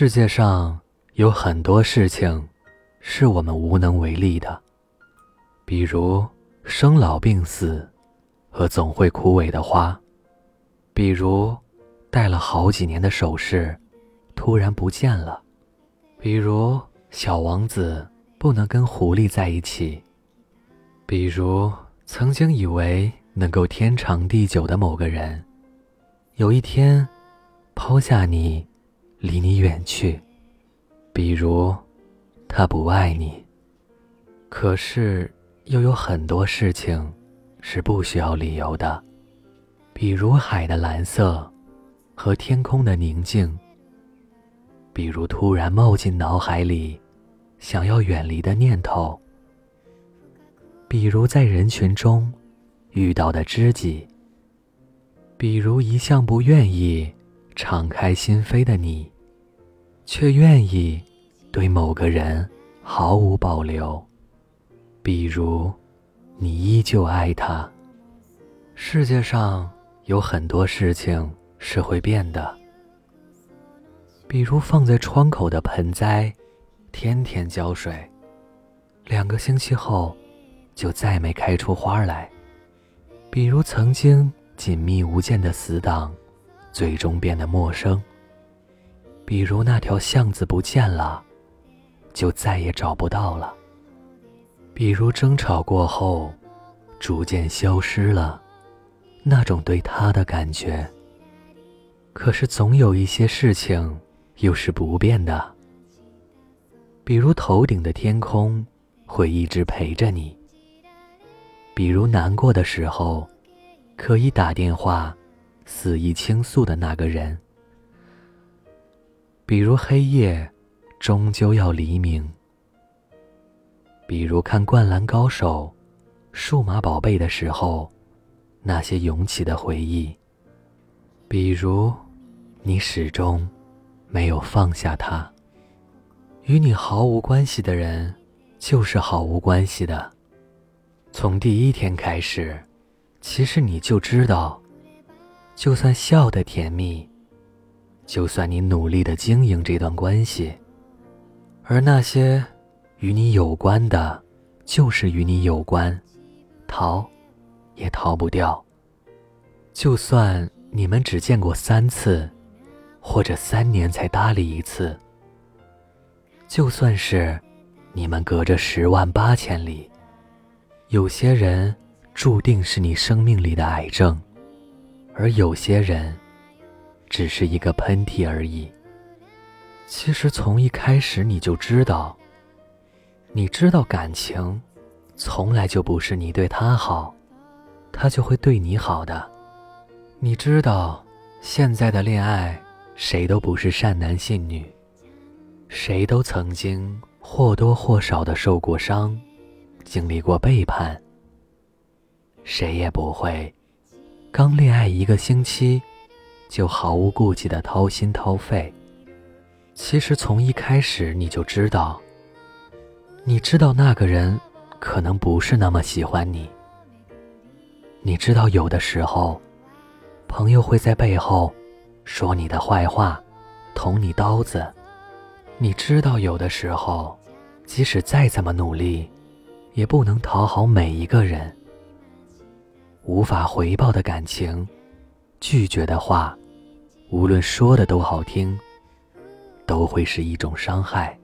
世界上有很多事情是我们无能为力的，比如生老病死和总会枯萎的花，比如戴了好几年的首饰突然不见了，比如小王子不能跟狐狸在一起，比如曾经以为能够天长地久的某个人，有一天抛下你。离你远去，比如他不爱你。可是又有很多事情是不需要理由的，比如海的蓝色和天空的宁静，比如突然冒进脑海里想要远离的念头，比如在人群中遇到的知己，比如一向不愿意。敞开心扉的你，却愿意对某个人毫无保留。比如，你依旧爱他。世界上有很多事情是会变的，比如放在窗口的盆栽，天天浇水，两个星期后就再没开出花来；比如曾经紧密无间的死党。最终变得陌生。比如那条巷子不见了，就再也找不到了。比如争吵过后，逐渐消失了那种对他的感觉。可是总有一些事情又是不变的。比如头顶的天空会一直陪着你。比如难过的时候，可以打电话。肆意倾诉的那个人，比如黑夜，终究要黎明；比如看《灌篮高手》、《数码宝贝》的时候，那些涌起的回忆；比如，你始终没有放下他。与你毫无关系的人，就是毫无关系的。从第一天开始，其实你就知道。就算笑得甜蜜，就算你努力的经营这段关系，而那些与你有关的，就是与你有关，逃也逃不掉。就算你们只见过三次，或者三年才搭理一次，就算是你们隔着十万八千里，有些人注定是你生命里的癌症。而有些人，只是一个喷嚏而已。其实从一开始你就知道，你知道感情，从来就不是你对他好，他就会对你好的。你知道，现在的恋爱，谁都不是善男信女，谁都曾经或多或少的受过伤，经历过背叛，谁也不会。刚恋爱一个星期，就毫无顾忌的掏心掏肺。其实从一开始你就知道，你知道那个人可能不是那么喜欢你。你知道有的时候，朋友会在背后说你的坏话，捅你刀子。你知道有的时候，即使再怎么努力，也不能讨好每一个人。无法回报的感情，拒绝的话，无论说的多好听，都会是一种伤害。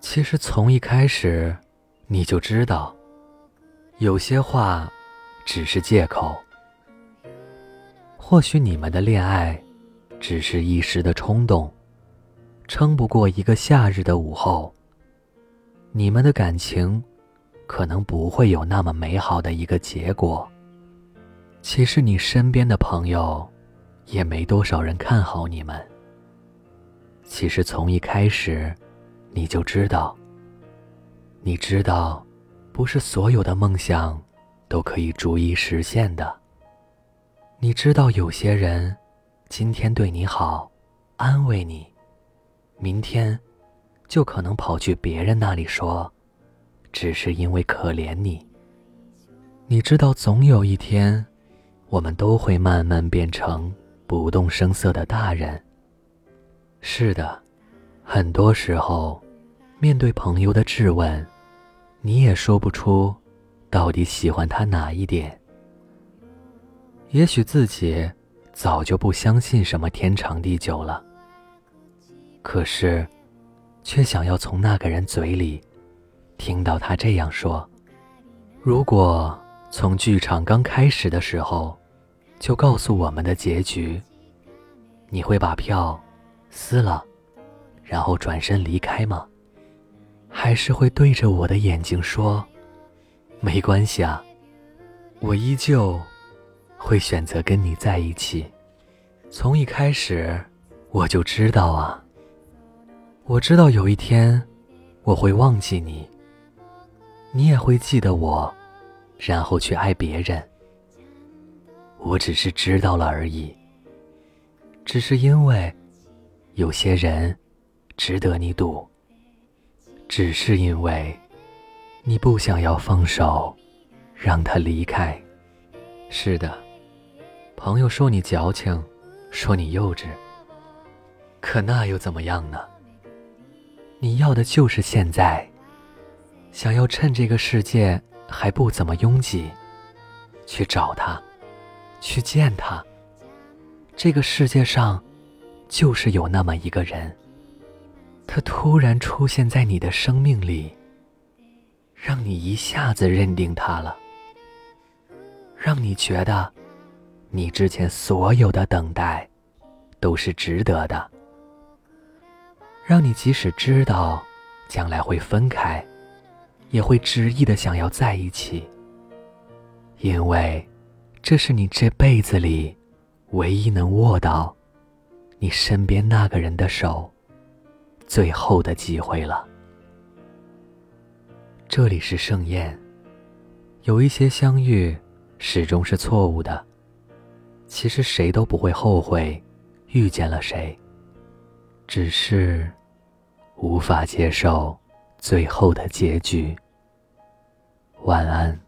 其实从一开始，你就知道，有些话只是借口。或许你们的恋爱只是一时的冲动，撑不过一个夏日的午后。你们的感情可能不会有那么美好的一个结果。其实你身边的朋友，也没多少人看好你们。其实从一开始，你就知道。你知道，不是所有的梦想，都可以逐一实现的。你知道有些人，今天对你好，安慰你，明天，就可能跑去别人那里说，只是因为可怜你。你知道，总有一天。我们都会慢慢变成不动声色的大人。是的，很多时候，面对朋友的质问，你也说不出到底喜欢他哪一点。也许自己早就不相信什么天长地久了，可是，却想要从那个人嘴里听到他这样说：“如果从剧场刚开始的时候就告诉我们的结局，你会把票撕了。”然后转身离开吗？还是会对着我的眼睛说：“没关系啊，我依旧会选择跟你在一起。”从一开始我就知道啊，我知道有一天我会忘记你，你也会记得我，然后去爱别人。我只是知道了而已，只是因为有些人。值得你赌，只是因为你不想要放手，让他离开。是的，朋友说你矫情，说你幼稚，可那又怎么样呢？你要的就是现在，想要趁这个世界还不怎么拥挤，去找他，去见他。这个世界上，就是有那么一个人。他突然出现在你的生命里，让你一下子认定他了，让你觉得你之前所有的等待都是值得的，让你即使知道将来会分开，也会执意的想要在一起，因为这是你这辈子里唯一能握到你身边那个人的手。最后的机会了。这里是盛宴，有一些相遇始终是错误的。其实谁都不会后悔遇见了谁，只是无法接受最后的结局。晚安。